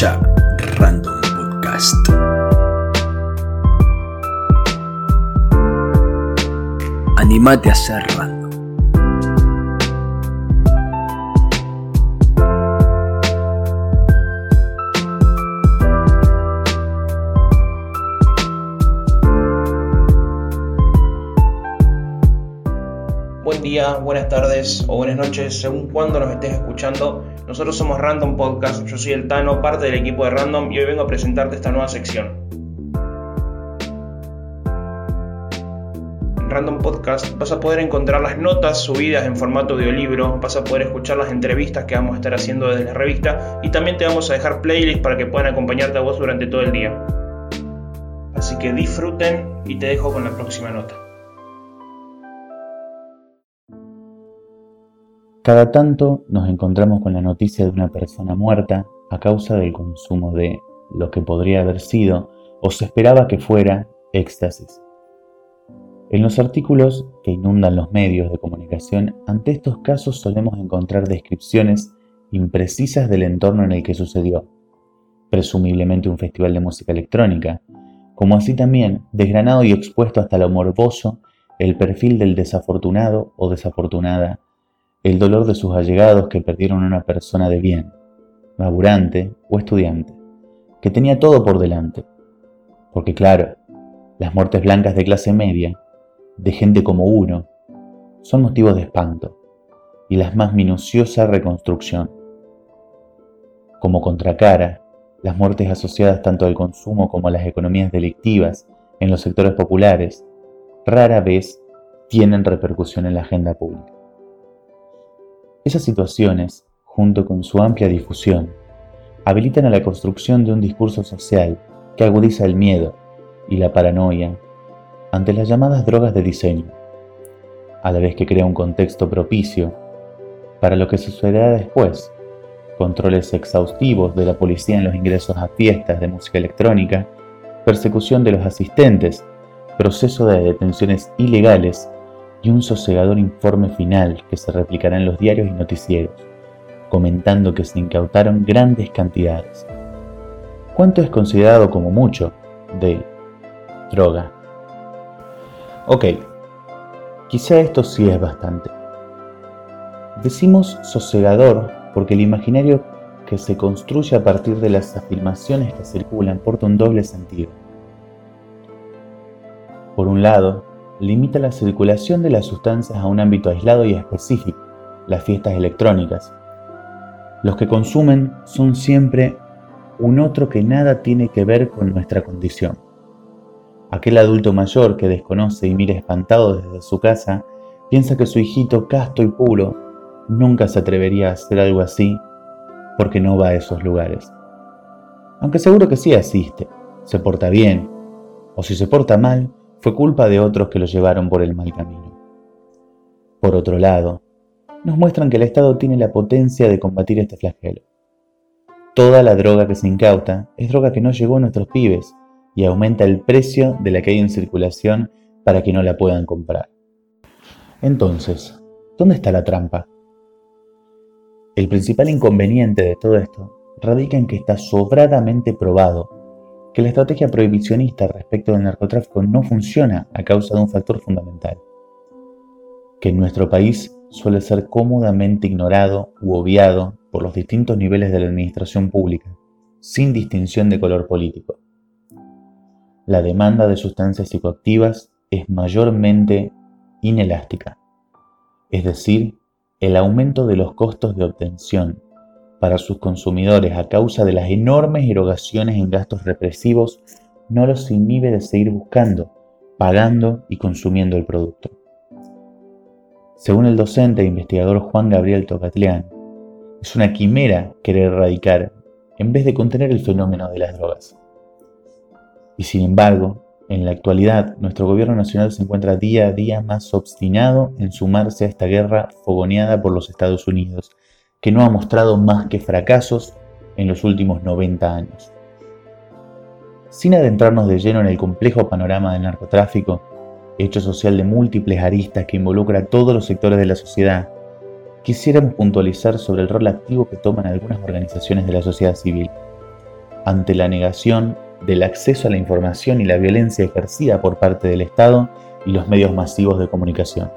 Random Podcast. Animate a ser. Buen día, buenas tardes o buenas noches, según cuando nos estés escuchando. Nosotros somos Random Podcast, yo soy el Tano, parte del equipo de Random y hoy vengo a presentarte esta nueva sección. En Random Podcast vas a poder encontrar las notas subidas en formato audiolibro, vas a poder escuchar las entrevistas que vamos a estar haciendo desde la revista y también te vamos a dejar playlists para que puedan acompañarte a vos durante todo el día. Así que disfruten y te dejo con la próxima nota. Cada tanto nos encontramos con la noticia de una persona muerta a causa del consumo de lo que podría haber sido o se esperaba que fuera éxtasis. En los artículos que inundan los medios de comunicación, ante estos casos solemos encontrar descripciones imprecisas del entorno en el que sucedió, presumiblemente un festival de música electrónica, como así también desgranado y expuesto hasta lo morboso el perfil del desafortunado o desafortunada el dolor de sus allegados que perdieron a una persona de bien, laburante o estudiante, que tenía todo por delante. Porque claro, las muertes blancas de clase media, de gente como uno, son motivos de espanto y la más minuciosa reconstrucción. Como contracara, las muertes asociadas tanto al consumo como a las economías delictivas en los sectores populares rara vez tienen repercusión en la agenda pública. Esas situaciones, junto con su amplia difusión, habilitan a la construcción de un discurso social que agudiza el miedo y la paranoia ante las llamadas drogas de diseño, a la vez que crea un contexto propicio para lo que sucederá después, controles exhaustivos de la policía en los ingresos a fiestas de música electrónica, persecución de los asistentes, proceso de detenciones ilegales y un sosegador informe final que se replicará en los diarios y noticieros, comentando que se incautaron grandes cantidades. ¿Cuánto es considerado como mucho de droga? Ok, quizá esto sí es bastante. Decimos sosegador porque el imaginario que se construye a partir de las afirmaciones que circulan porta un doble sentido. Por un lado, limita la circulación de las sustancias a un ámbito aislado y específico, las fiestas electrónicas. Los que consumen son siempre un otro que nada tiene que ver con nuestra condición. Aquel adulto mayor que desconoce y mira espantado desde su casa piensa que su hijito casto y puro nunca se atrevería a hacer algo así porque no va a esos lugares. Aunque seguro que sí asiste, se porta bien, o si se porta mal, fue culpa de otros que lo llevaron por el mal camino. Por otro lado, nos muestran que el Estado tiene la potencia de combatir este flagelo. Toda la droga que se incauta es droga que no llegó a nuestros pibes y aumenta el precio de la que hay en circulación para que no la puedan comprar. Entonces, ¿dónde está la trampa? El principal inconveniente de todo esto radica en que está sobradamente probado que la estrategia prohibicionista respecto del narcotráfico no funciona a causa de un factor fundamental, que en nuestro país suele ser cómodamente ignorado u obviado por los distintos niveles de la administración pública, sin distinción de color político. La demanda de sustancias psicoactivas es mayormente inelástica, es decir, el aumento de los costos de obtención para sus consumidores a causa de las enormes erogaciones en gastos represivos no los inhibe de seguir buscando, pagando y consumiendo el producto. Según el docente e investigador Juan Gabriel Tocatlián, es una quimera querer erradicar en vez de contener el fenómeno de las drogas. Y sin embargo, en la actualidad, nuestro gobierno nacional se encuentra día a día más obstinado en sumarse a esta guerra fogoneada por los Estados Unidos que no ha mostrado más que fracasos en los últimos 90 años. Sin adentrarnos de lleno en el complejo panorama del narcotráfico, hecho social de múltiples aristas que involucra a todos los sectores de la sociedad, quisiéramos puntualizar sobre el rol activo que toman algunas organizaciones de la sociedad civil, ante la negación del acceso a la información y la violencia ejercida por parte del Estado y los medios masivos de comunicación.